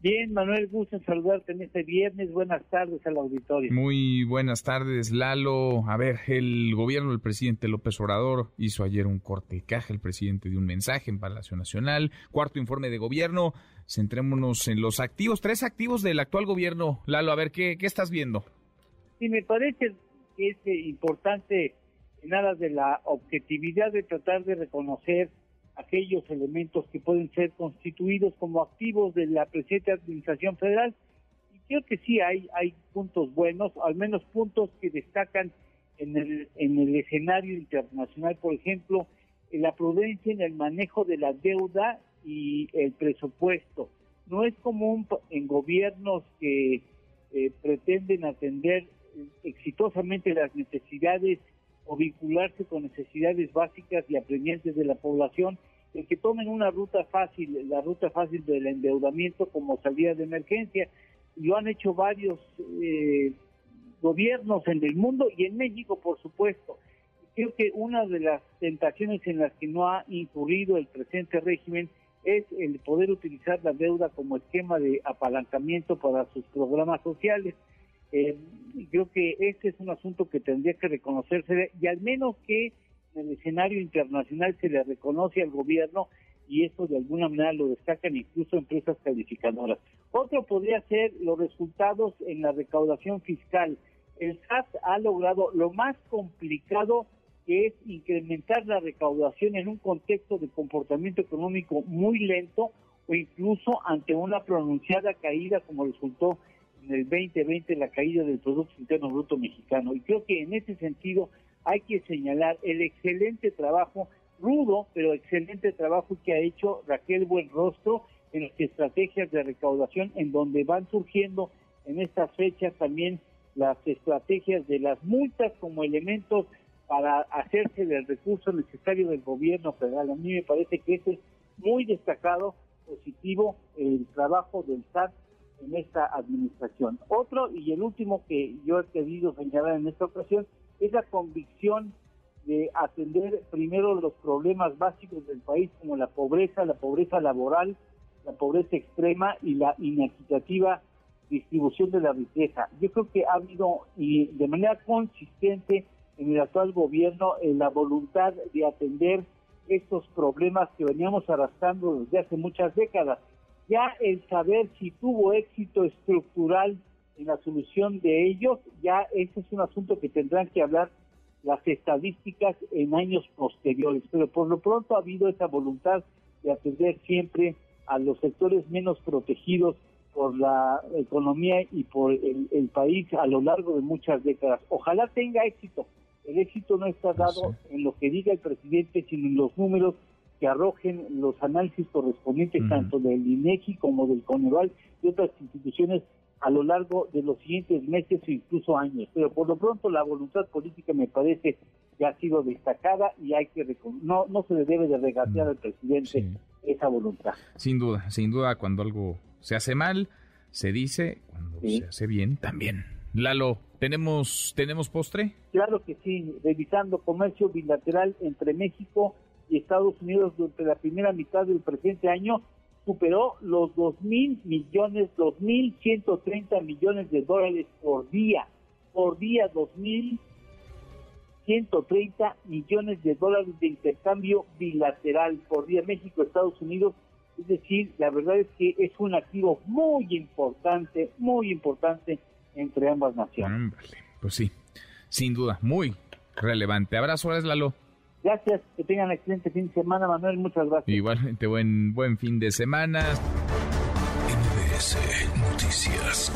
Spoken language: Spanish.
Bien, Manuel, gusto en saludarte en este viernes. Buenas tardes al auditorio. Muy buenas tardes, Lalo. A ver, el gobierno del presidente López Obrador hizo ayer un corte de caja. El presidente dio un mensaje en Palacio Nacional. Cuarto informe de gobierno. Centrémonos en los activos, tres activos del actual gobierno. Lalo, a ver, ¿qué, qué estás viendo? Sí, me parece que es importante en aras de la objetividad de tratar de reconocer aquellos elementos que pueden ser constituidos como activos de la presente administración federal. Y creo que sí hay, puntos buenos, al menos puntos que destacan en el, en el escenario internacional, por ejemplo, la prudencia en el manejo de la deuda y el presupuesto. No es común en gobiernos que eh, pretenden atender exitosamente las necesidades o vincularse con necesidades básicas y apremiantes de la población, el que tomen una ruta fácil, la ruta fácil del endeudamiento como salida de emergencia. Lo han hecho varios eh, gobiernos en el mundo y en México, por supuesto. Creo que una de las tentaciones en las que no ha incurrido el presente régimen es el poder utilizar la deuda como esquema de apalancamiento para sus programas sociales. Eh, creo que este es un asunto que tendría que reconocerse y al menos que en el escenario internacional se le reconoce al gobierno y esto de alguna manera lo destacan incluso empresas calificadoras. Otro podría ser los resultados en la recaudación fiscal. El SAT ha logrado lo más complicado que es incrementar la recaudación en un contexto de comportamiento económico muy lento o incluso ante una pronunciada caída como resultó en el 2020 la caída del Producto Interno Bruto Mexicano. Y creo que en ese sentido hay que señalar el excelente trabajo, rudo, pero excelente trabajo que ha hecho Raquel Buenrostro en las estrategias de recaudación, en donde van surgiendo en estas fechas también las estrategias de las multas como elementos para hacerse del recurso necesario del gobierno federal. A mí me parece que eso es muy destacado, positivo, el trabajo del SAT en esta administración. Otro y el último que yo he querido señalar en esta ocasión es la convicción de atender primero los problemas básicos del país como la pobreza, la pobreza laboral, la pobreza extrema y la inequitativa distribución de la riqueza. Yo creo que ha habido y de manera consistente en el actual gobierno la voluntad de atender estos problemas que veníamos arrastrando desde hace muchas décadas. Ya el saber si tuvo éxito estructural en la solución de ellos, ya ese es un asunto que tendrán que hablar las estadísticas en años posteriores, pero por lo pronto ha habido esa voluntad de atender siempre a los sectores menos protegidos por la economía y por el, país a lo largo de muchas décadas. Ojalá tenga éxito. El éxito no está dado en lo que diga el presidente, sino en los números que arrojen los análisis correspondientes tanto del INEGI como del CONEVAL y otras instituciones a lo largo de los siguientes meses o incluso años. Pero por lo pronto la voluntad política me parece que ha sido destacada y hay que no no se le debe de regatear al presidente esa voluntad. Sin duda, sin duda cuando algo se hace mal se dice, cuando se hace bien también. Lalo, ¿tenemos tenemos postre? Claro que sí, revisando comercio bilateral entre México y Estados Unidos durante la primera mitad del presente año superó los dos mil millones, dos mil ciento treinta millones de dólares por día, por día dos mil ciento treinta millones de dólares de intercambio bilateral por día México Estados Unidos. Es decir la verdad es que es un activo muy importante muy importante entre ambas naciones. Pues sí sin duda muy relevante. Abrazo Lalo Gracias, que tengan excelente fin de semana, Manuel. Muchas gracias. Igualmente, buen, buen fin de semana. NBS Noticias.